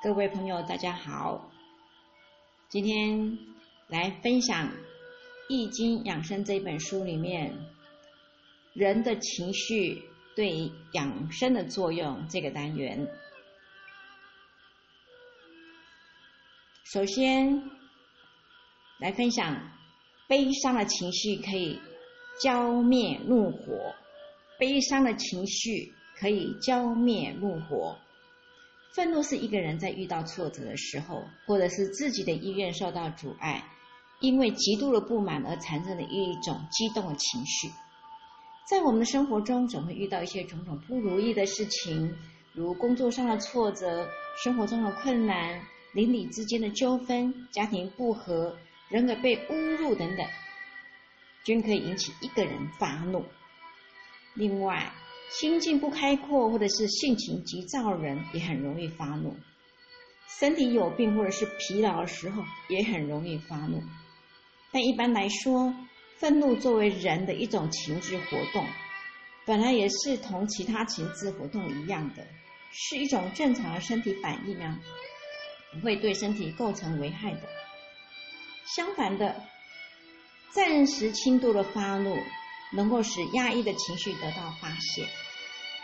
各位朋友，大家好。今天来分享《易经养生》这本书里面人的情绪对养生的作用这个单元。首先来分享悲伤的情绪可以浇灭怒火，悲伤的情绪可以浇灭怒火。愤怒是一个人在遇到挫折的时候，或者是自己的意愿受到阻碍，因为极度的不满而产生的一种激动的情绪。在我们的生活中，总会遇到一些种种不如意的事情，如工作上的挫折、生活中的困难、邻里之间的纠纷、家庭不和、人格被侮辱等等，均可以引起一个人发怒。另外，心境不开阔，或者是性情急躁的人，也很容易发怒；身体有病或者是疲劳的时候，也很容易发怒。但一般来说，愤怒作为人的一种情志活动，本来也是同其他情志活动一样的，是一种正常的身体反应啊，不会对身体构成危害的。相反的，暂时轻度的发怒。能够使压抑的情绪得到发泄，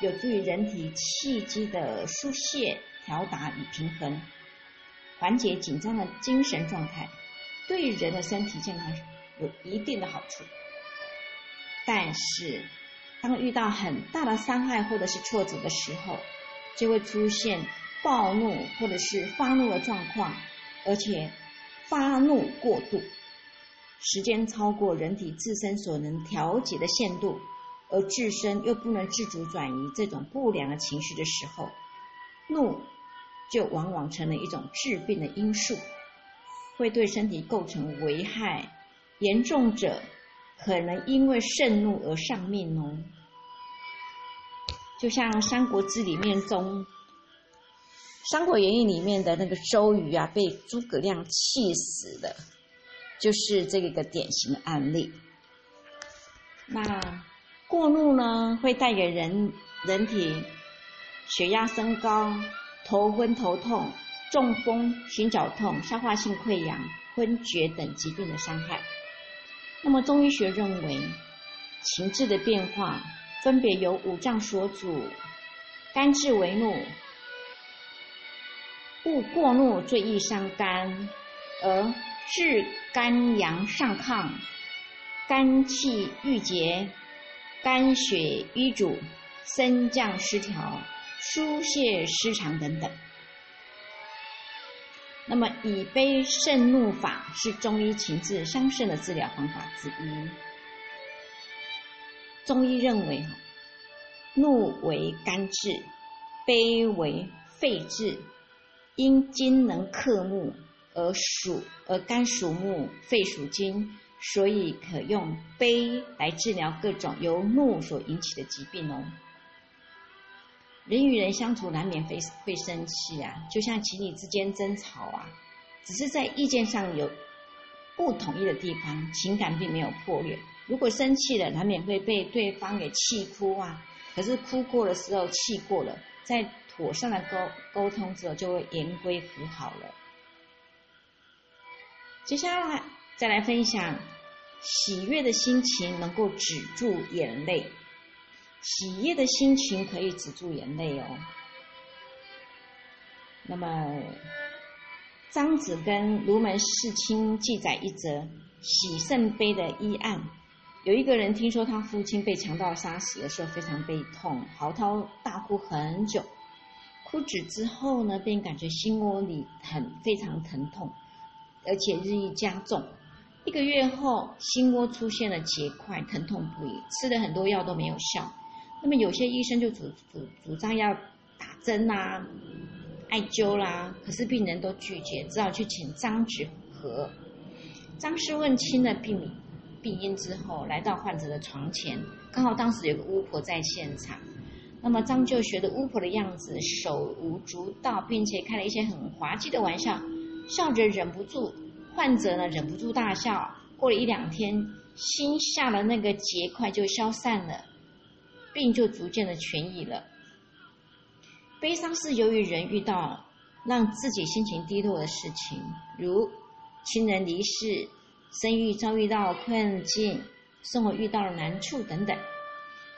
有助于人体气机的疏泄、调达与平衡，缓解紧张的精神状态，对人的身体健康有一定的好处。但是，当遇到很大的伤害或者是挫折的时候，就会出现暴怒或者是发怒的状况，而且发怒过度。时间超过人体自身所能调节的限度，而自身又不能自主转移这种不良的情绪的时候，怒就往往成了一种致病的因素，会对身体构成危害。严重者可能因为盛怒而丧命哦。就像《三国志》里面中，《三国演义》里面的那个周瑜啊，被诸葛亮气死的。就是这个一个典型的案例。那过怒呢，会带给人人体血压升高、头昏头痛、中风、心绞痛、消化性溃疡、昏厥等疾病的伤害。那么中医学认为，情志的变化分别由五脏所主，肝志为怒，故过怒最易伤肝，而。治肝阳上亢、肝气郁结、肝血瘀阻、升降失调、疏泄失常等等。那么，以悲胜怒法是中医情志伤肾的治疗方法之一。中医认为，怒为肝志，悲为肺志，因金能克木。而属而肝属木，肺属金，所以可用悲来治疗各种由怒所引起的疾病哦。人与人相处难免会会生气啊，就像情侣之间争吵啊，只是在意见上有不统一的地方，情感并没有破裂。如果生气了，难免会被对方给气哭啊。可是哭过的时候，气过了，在妥善的沟沟通之后，就会言归和好了。接下来再来分享，喜悦的心情能够止住眼泪。喜悦的心情可以止住眼泪哦。那么，张子跟卢门世卿记载一则喜圣悲的医案。有一个人听说他父亲被强盗杀死的时候，非常悲痛，嚎啕大哭很久。哭止之后呢，便感觉心窝里很非常疼痛。而且日益加重，一个月后，心窝出现了结块，疼痛不已，吃了很多药都没有效。那么有些医生就主主主张要打针啦、艾灸啦，可是病人都拒绝，只好去请张子和。张氏问清了病病因之后，来到患者的床前，刚好当时有个巫婆在现场。那么张就学的巫婆的样子，手舞足蹈，并且开了一些很滑稽的玩笑。笑着忍不住，患者呢忍不住大笑。过了一两天，心下的那个结块就消散了，病就逐渐的痊愈了。悲伤是由于人遇到让自己心情低落的事情，如亲人离世、生育遭遇到困境、生活遇到了难处等等。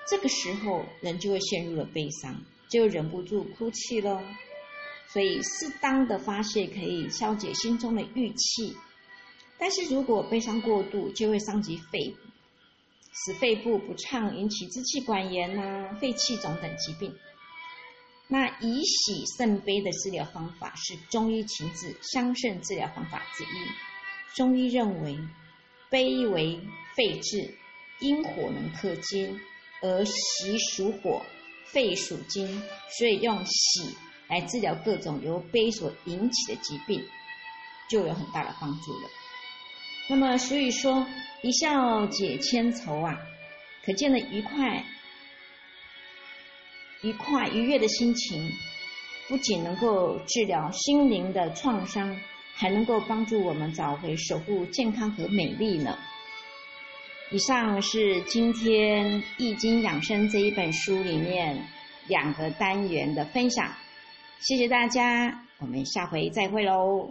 这个时候，人就会陷入了悲伤，就忍不住哭泣喽。所以，适当的发泄可以消解心中的郁气。但是如果悲伤过度，就会伤及肺，使肺部不畅，引起支气管炎呐、肺气肿等疾病。那以喜胜悲的治疗方法是中医情志相胜治疗方法之一。中医认为，悲为肺志，因火能克金，而喜属火，肺属金，所以用喜来治疗各种由悲所引起的疾病，就有很大的帮助了。那么，所以说一笑解千愁啊，可见的愉快、愉快、愉悦的心情，不仅能够治疗心灵的创伤，还能够帮助我们找回、守护健康和美丽呢。以上是今天《易经养生》这一本书里面两个单元的分享，谢谢大家，我们下回再会喽。